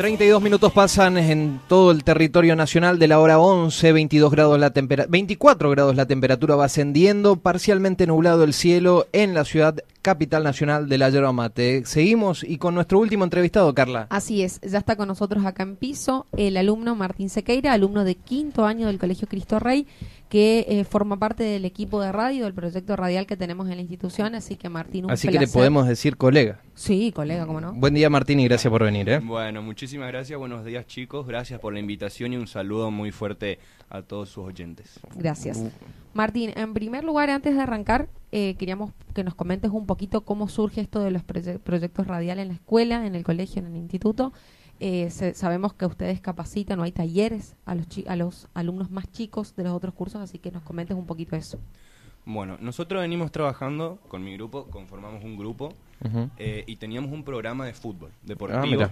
32 minutos pasan en todo el territorio nacional de la hora 11, 22 grados la 24 grados la temperatura va ascendiendo, parcialmente nublado el cielo en la ciudad capital nacional de la yerba mate. Seguimos y con nuestro último entrevistado, Carla. Así es, ya está con nosotros acá en piso el alumno Martín Sequeira, alumno de quinto año del Colegio Cristo Rey, que eh, forma parte del equipo de radio, del proyecto radial que tenemos en la institución, así que Martín, un Así que le podemos decir colega. Sí, colega, cómo no. Buen día Martín y gracias por venir. ¿eh? Bueno, muchísimas gracias, buenos días chicos, gracias por la invitación y un saludo muy fuerte a todos sus oyentes. Gracias. Uh. Martín, en primer lugar, antes de arrancar, eh, queríamos que nos comentes un poquito cómo surge esto de los proyectos radiales en la escuela, en el colegio, en el instituto eh, sabemos que ustedes capacitan o hay talleres a los, a los alumnos más chicos de los otros cursos, así que nos comentes un poquito eso. Bueno, nosotros venimos trabajando con mi grupo, conformamos un grupo eh, y teníamos un programa de fútbol deportivo. Ah,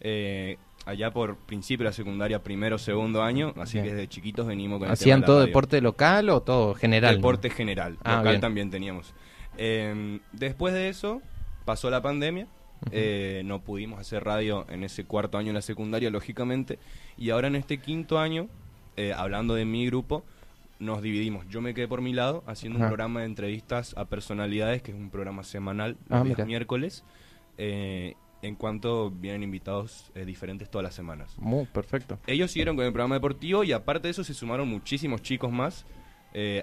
eh, allá por principio de la secundaria, primero, segundo año, así que desde chiquitos venimos con ¿Hacían todo deporte local o todo general? Deporte general, ah, local también teníamos. Em, después de eso, pasó la pandemia, eh, no pudimos hacer radio en ese cuarto año en la secundaria, lógicamente. Y ahora en este quinto año, eh, hablando de mi grupo, nos dividimos. Yo me quedé por mi lado haciendo un programa de entrevistas a personalidades, que es un programa semanal, ah, los miércoles. Eh, en cuanto vienen invitados diferentes todas las semanas. Muy perfecto. Ellos siguieron con el programa deportivo y aparte de eso se sumaron muchísimos chicos más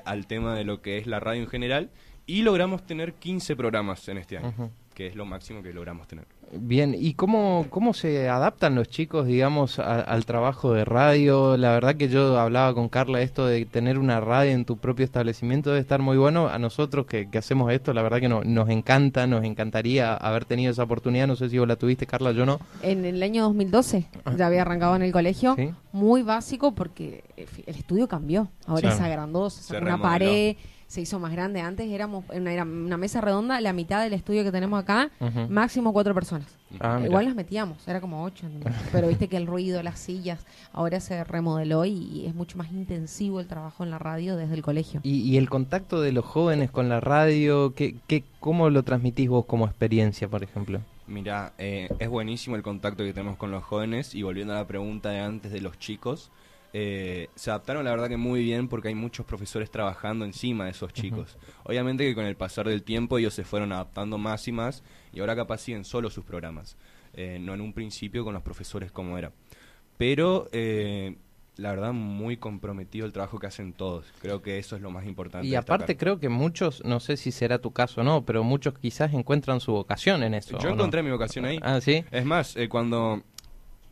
al tema de lo que es la radio en general y logramos tener 15 programas en este año que es lo máximo que logramos tener. Bien, ¿y cómo, cómo se adaptan los chicos, digamos, al trabajo de radio? La verdad que yo hablaba con Carla esto de tener una radio en tu propio establecimiento debe estar muy bueno. A nosotros que, hacemos esto, la verdad que no, nos encanta, nos encantaría haber tenido esa oportunidad. No sé si vos la tuviste, Carla, yo no. En el año 2012 ya había arrancado en el colegio, muy básico porque el estudio cambió. Ahora es agrandó, se una pared se hizo más grande. Antes éramos una, una mesa redonda, la mitad del estudio que tenemos acá, máximo cuatro personas. Ah, Igual nos metíamos, era como ocho. Pero viste que el ruido, las sillas, ahora se remodeló y, es mucho más intensivo el trabajo en la radio desde el colegio. ¿Y, el contacto de los jóvenes con la radio, ¿qué, qué, cómo lo transmitís vos como experiencia, por ejemplo? Mira, eh, es buenísimo el contacto que tenemos con los jóvenes y volviendo a la pregunta de antes de los chicos, eh, se adaptaron la verdad que muy bien porque hay muchos profesores trabajando encima de esos chicos. Obviamente que con el pasar del tiempo ellos se fueron adaptando más y más y ahora capaz siguen solo sus programas, eh, no en un principio con los profesores como era. Pero eh, la verdad muy comprometido el trabajo que hacen todos. Creo que eso es lo más importante. Y aparte creo que muchos, no sé si será tu caso o no, pero muchos quizás encuentran su vocación en eso. Yo encontré mi vocación ahí. Ah, sí. Es más, cuando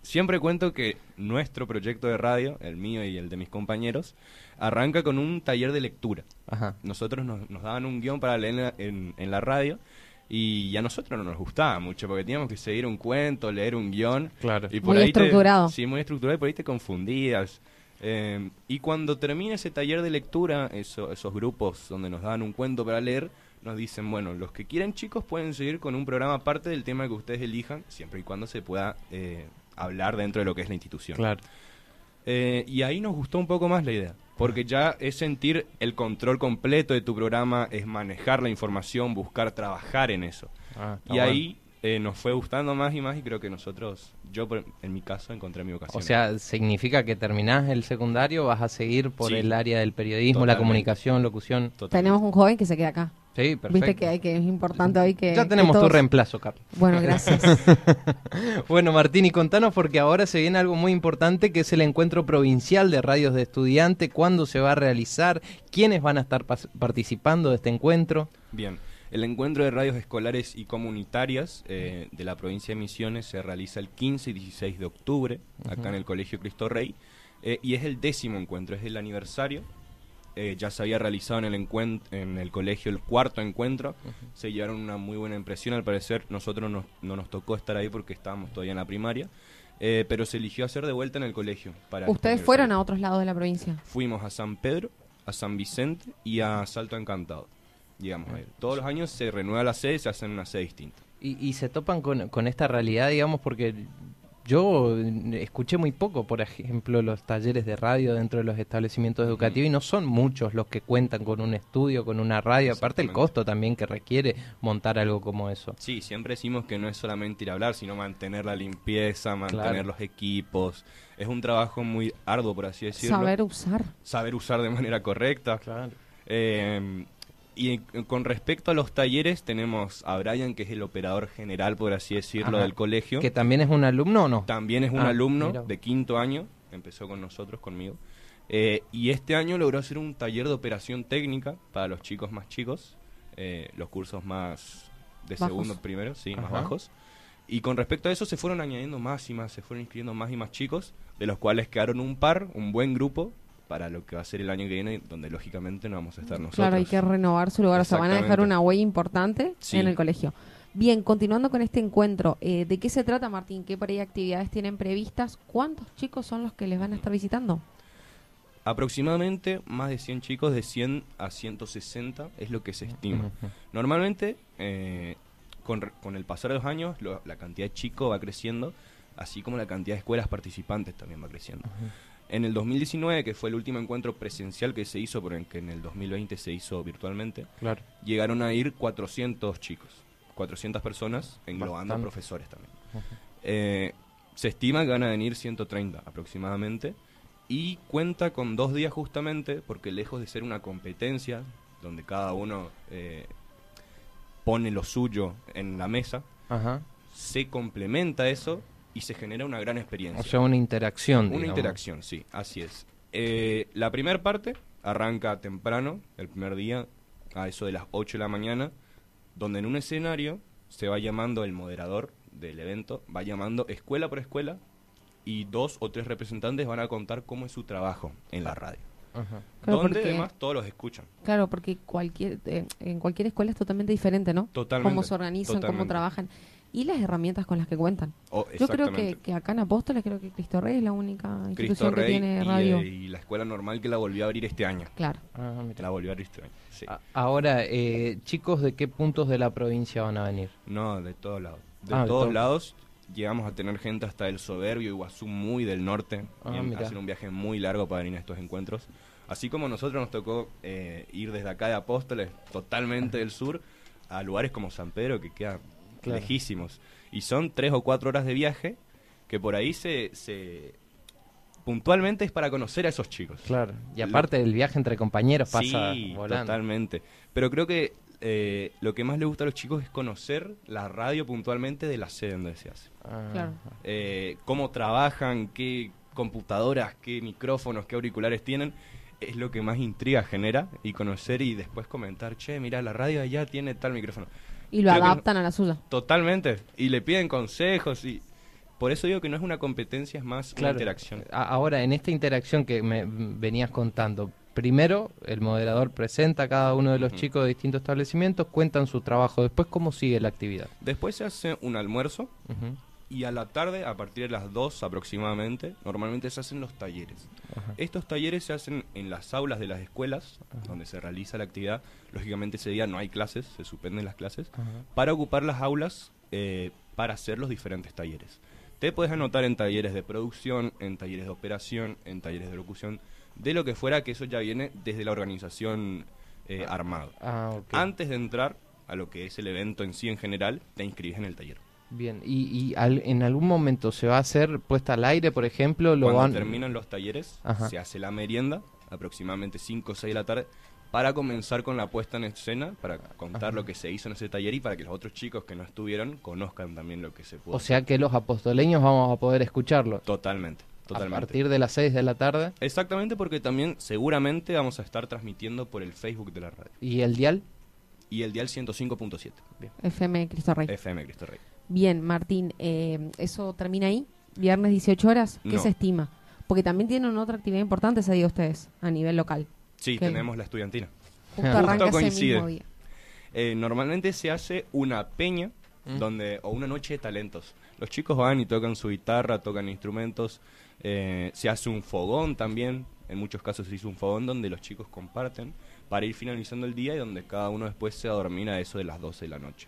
siempre cuento que nuestro proyecto de radio, el mío y el de mis compañeros, arranca con un taller de lectura. Nosotros nos, daban un guion para leer en, la radio y a nosotros no nos gustaba mucho porque teníamos que seguir un cuento, leer un guion. Claro. Y por muy estructurado. sí, muy estructurado y por ahí te confundías. Eh, y cuando termina ese taller de lectura, esos grupos donde nos daban un cuento para leer, nos dicen, bueno, los que quieran chicos pueden seguir con un programa aparte del tema que ustedes elijan, siempre y cuando se pueda eh, hablar dentro de lo que es la institución. Claro. Eh, y ahí nos gustó un poco más la idea, porque ya es sentir el control completo de tu programa, es manejar la información, buscar trabajar en eso. Ah, y ahí eh, nos fue gustando más y más y creo que nosotros, yo en mi caso, encontré mi vocación. O sea, ¿significa que terminás el secundario, vas a seguir por el área del periodismo, la comunicación, locución? Tenemos un joven que se queda acá. Sí, perfecto. Viste que, hay, que es importante hoy que... Ya tenemos tu reemplazo, Carlos. Bueno, gracias. bueno, Martín, y contanos porque ahora se viene algo muy importante que es el encuentro provincial de radios de estudiante. ¿Cuándo se va a realizar? ¿Quiénes van a estar participando de este encuentro? Bien. El encuentro de radios escolares y comunitarias eh, de la provincia de Misiones se realiza el 15 y 16 de octubre, acá en el Colegio Cristo Rey, eh, y es el décimo encuentro, es el aniversario. Eh, ya se había realizado en el, en el colegio el cuarto encuentro, se llevaron una muy buena impresión, al parecer nosotros no, no nos tocó estar ahí porque estábamos todavía en la primaria, pero se eligió hacer de vuelta en el colegio. Para ¿Ustedes fueron a otros lados de la provincia? Fuimos a San Pedro, a San Vicente y a Salto Encantado digamos. Todos los años se renueva la sede y se hacen una sede distinta. Y, se topan con, esta realidad, digamos, porque yo escuché muy poco, por ejemplo, los talleres de radio dentro de los establecimientos educativos y no son muchos los que cuentan con un estudio, con una radio, aparte el costo también que requiere montar algo como eso. Sí, siempre decimos que no es solamente ir a hablar, sino mantener la limpieza, mantener los equipos. Es un trabajo muy arduo, por así decirlo. Saber usar. Saber usar de manera correcta. Claro. Eh, y con respecto a los talleres, tenemos a Brian, que es el operador general, por así decirlo, del colegio. ¿Que también es un alumno o no? También es un ah, alumno de quinto año, empezó con nosotros, conmigo. Eh, y este año logró hacer un taller de operación técnica para los chicos más chicos, eh, los cursos más de segundo, primero, sí, más bajos. Y con respecto a eso se fueron añadiendo más y más, se fueron inscribiendo más y más chicos, de los cuales quedaron un par, un buen grupo, para lo que va a ser el año que viene, donde lógicamente no vamos a estar nosotros. Claro, hay que renovar su lugar, o sea, van a dejar una huella importante en el colegio. Bien, continuando con este encuentro, eh, ¿de qué se trata, Martín? ¿Qué por ahí actividades tienen previstas? ¿Cuántos chicos son los que les van a estar visitando? Aproximadamente más de 100 chicos, de 100 a 160 es lo que se estima. Normalmente, eh, con, con, el pasar de los años, la cantidad de chicos va creciendo, así como la cantidad de escuelas participantes también va creciendo. En el 2019, que fue el último encuentro presencial que se hizo, porque en el 2020 se hizo virtualmente, llegaron a ir 400 chicos, 400 personas, englobando profesores también. Eh, se estima que van a venir 130 aproximadamente y cuenta con dos días justamente porque lejos de ser una competencia donde cada uno eh, pone lo suyo en la mesa, se complementa eso y se genera una gran experiencia. O sea, una interacción. Una interacción, sí, así es. Eh, la primera parte arranca temprano, el primer día, a eso de las 8 de la mañana, donde en un escenario se va llamando el moderador del evento, va llamando escuela por escuela y dos o tres representantes van a contar cómo es su trabajo en la radio. donde además todos los escuchan. Claro, porque cualquier eh, en cualquier escuela es totalmente diferente, ¿no? Totalmente. Cómo se organizan, cómo trabajan y las herramientas con las que cuentan. Oh, Yo creo que, que, acá en Apóstoles, creo que Cristo Rey es la única institución que tiene radio. Y, la escuela normal que la volvió a abrir este año. Claro. Ah, la volvió a abrir este año. Sí. Ahora, eh, chicos, ¿de qué puntos de la provincia van a venir? No, de todos lados. De ah, todos lados llegamos a tener gente hasta el Soberbio, Iguazú, muy del norte. Ah, hacen un viaje muy largo para venir a estos encuentros. Así como nosotros nos tocó eh, ir desde acá de Apóstoles, totalmente del sur, a lugares como San Pedro, que queda lejísimos. Y son tres o cuatro horas de viaje que por ahí se, se puntualmente es para conocer a esos chicos. Claro, y aparte del viaje entre compañeros pasa sí, totalmente. Pero creo que eh, lo que más le gusta a los chicos es conocer la radio puntualmente de la sede donde se hace. Ah. Claro. Eh, cómo trabajan, qué computadoras, qué micrófonos, qué auriculares tienen. Es lo que más intriga genera y conocer y después comentar, che, mira, la radio allá tiene tal micrófono. Y lo adaptan a la suya. Totalmente. Y le piden consejos y... Por eso digo que no es una competencia, es más una interacción. Ahora, en esta interacción que me venías contando, primero el moderador presenta a cada uno de los chicos de distintos establecimientos, cuentan su trabajo, después cómo sigue la actividad. Después se hace un almuerzo y a la tarde, a partir de las 2 aproximadamente, normalmente se hacen los talleres. Estos talleres se hacen en las aulas de las escuelas, donde se realiza la actividad. Lógicamente ese día no hay clases, se suspenden las clases, para ocupar las aulas eh, para hacer los diferentes talleres. Te puedes anotar en talleres de producción, en talleres de operación, en talleres de locución, de lo que fuera, que eso ya viene desde la organización eh, ah. armada. Ah, Antes de entrar a lo que es el evento en sí en general, te inscribes en el taller. Bien, ¿y, y en algún momento se va a hacer puesta al aire, por ejemplo? Lo Cuando terminan los talleres, se hace la merienda, aproximadamente 5 o 6 de la tarde, para comenzar con la puesta en escena, para contar lo que se hizo en ese taller y para que los otros chicos que no estuvieron conozcan también lo que se pudo. O sea que los apostoleños vamos a poder escucharlo. Totalmente. Totalmente. A partir de las 6 de la tarde. Exactamente, porque también seguramente vamos a estar transmitiendo por el Facebook de la radio. ¿Y el dial? Y el dial 105.7. FM Cristo Rey. FM Cristo Rey. Bien, Martín, eh, ¿eso termina ahí? ¿Viernes 18 horas? ¿Qué se estima? Porque también tienen otra actividad importante, se digo ustedes, a nivel local. Sí, tenemos la estudiantina. Justo arranca ese mismo día. Eh, normalmente se hace una peña ¿Mm? donde o una noche de talentos. Los chicos van y tocan su guitarra, tocan instrumentos. Eh, se hace un fogón también. En muchos casos se hizo un fogón donde los chicos comparten para ir finalizando el día y donde cada uno después se adormina a eso de las 12 de la noche.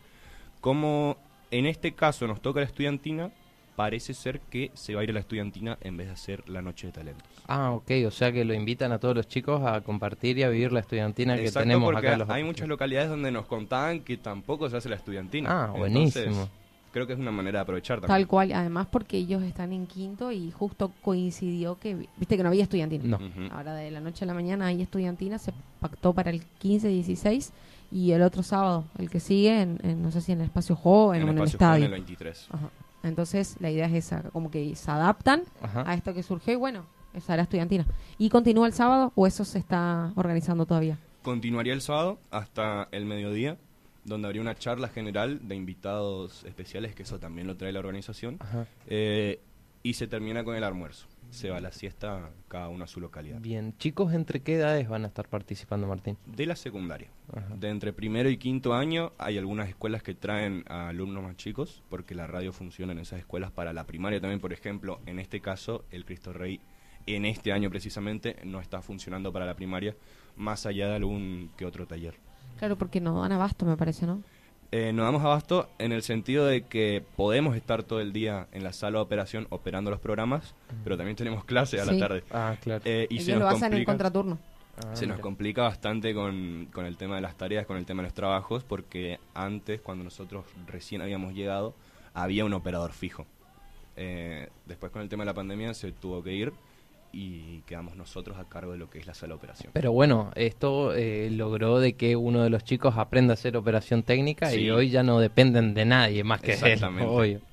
Como en este caso nos toca la estudiantina, parece ser que se va a ir a la estudiantina en vez de hacer la noche de talentos. Ah, ok, o sea que lo invitan a todos los chicos a compartir y a vivir la estudiantina que tenemos acá. Los hay muchas localidades donde nos contaban que tampoco se hace la estudiantina. Ah, buenísimo. creo que es una manera de aprovechar también. Tal cual, además porque ellos están en quinto y justo coincidió que, viste que no había estudiantina. No. Ahora de la noche a la mañana hay estudiantina, se pactó para el 15-16 y el otro sábado, el que sigue, en, no sé si en el espacio joven o en el estadio. En el 23. Entonces la idea es esa, como que se adaptan a esto que surgió y bueno, esa era estudiantina. ¿Y continúa el sábado o eso se está organizando todavía? Continuaría el sábado hasta el mediodía, donde habría una charla general de invitados especiales, que eso también lo trae la organización, eh, y se termina con el almuerzo se va a la siesta cada uno a su localidad. Bien, chicos, ¿entre qué edades van a estar participando, Martín? De la secundaria. De entre primero y quinto año hay algunas escuelas que traen a alumnos más chicos, porque la radio funciona en esas escuelas para la primaria también, por ejemplo, en este caso, el Cristo Rey, en este año precisamente, no está funcionando para la primaria, más allá de algún que otro taller. Claro, porque no dan abasto, me parece, ¿no? Eh, nos damos abasto en el sentido de que podemos estar todo el día en la sala de operación operando los programas, pero también tenemos clase a la tarde. Ah, claro. Eh, y se nos lo hacen en contraturno. Ah, se nos complica bastante con, con, el tema de las tareas, con el tema de los trabajos, porque antes, cuando nosotros recién habíamos llegado, había un operador fijo. Eh, después con el tema de la pandemia se tuvo que ir y quedamos nosotros a cargo de lo que es la sala de operación. Pero bueno, esto eh, logró de que uno de los chicos aprenda a hacer operación técnica y hoy ya no dependen de nadie más que él.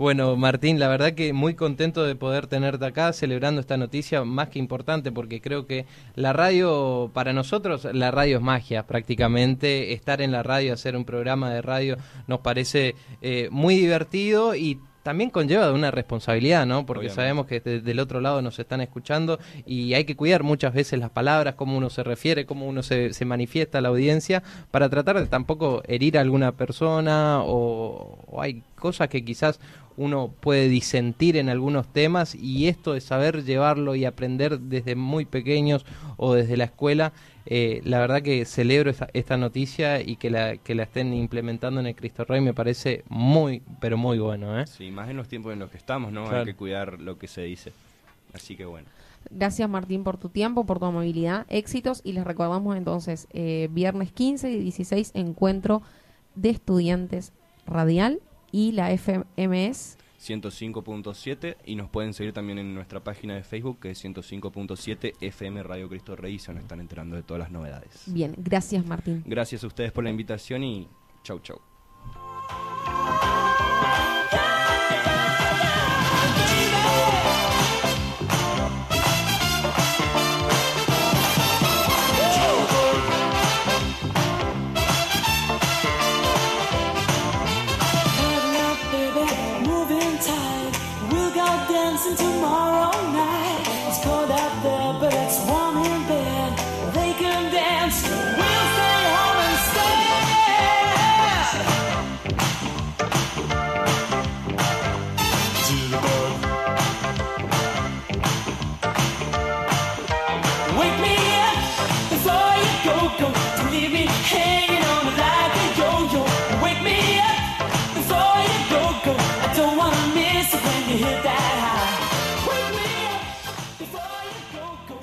Bueno, Martín, la verdad que muy contento de poder tenerte acá celebrando esta noticia más que importante porque creo que la radio, para nosotros, la radio es magia prácticamente. Estar en la radio, hacer un programa de radio nos parece eh, muy divertido y también conlleva una responsabilidad, ¿no? Porque sabemos que del otro lado nos están escuchando y hay que cuidar muchas veces las palabras, cómo uno se refiere, cómo uno se, se manifiesta a la audiencia, para tratar de tampoco herir a alguna persona o, o hay cosas que quizás uno puede disentir en algunos temas y esto de saber llevarlo y aprender desde muy pequeños o desde la escuela, eh, la verdad que celebro esta, noticia y que la, que la estén implementando en el Cristo Rey me parece muy, pero muy bueno. ¿eh? Sí, más en los tiempos en los que estamos, ¿no? Hay que cuidar lo que se dice. Así que bueno. Gracias Martín por tu tiempo, por tu amabilidad, éxitos y les recordamos entonces eh, viernes 15 y 16 encuentro de estudiantes radial y la FMS 105.7 y nos pueden seguir también en nuestra página de Facebook que es 105.7 FM Radio Cristo Rey se nos están enterando de todas las novedades. Bien, gracias Martín. Gracias a ustedes por la invitación y chau chau.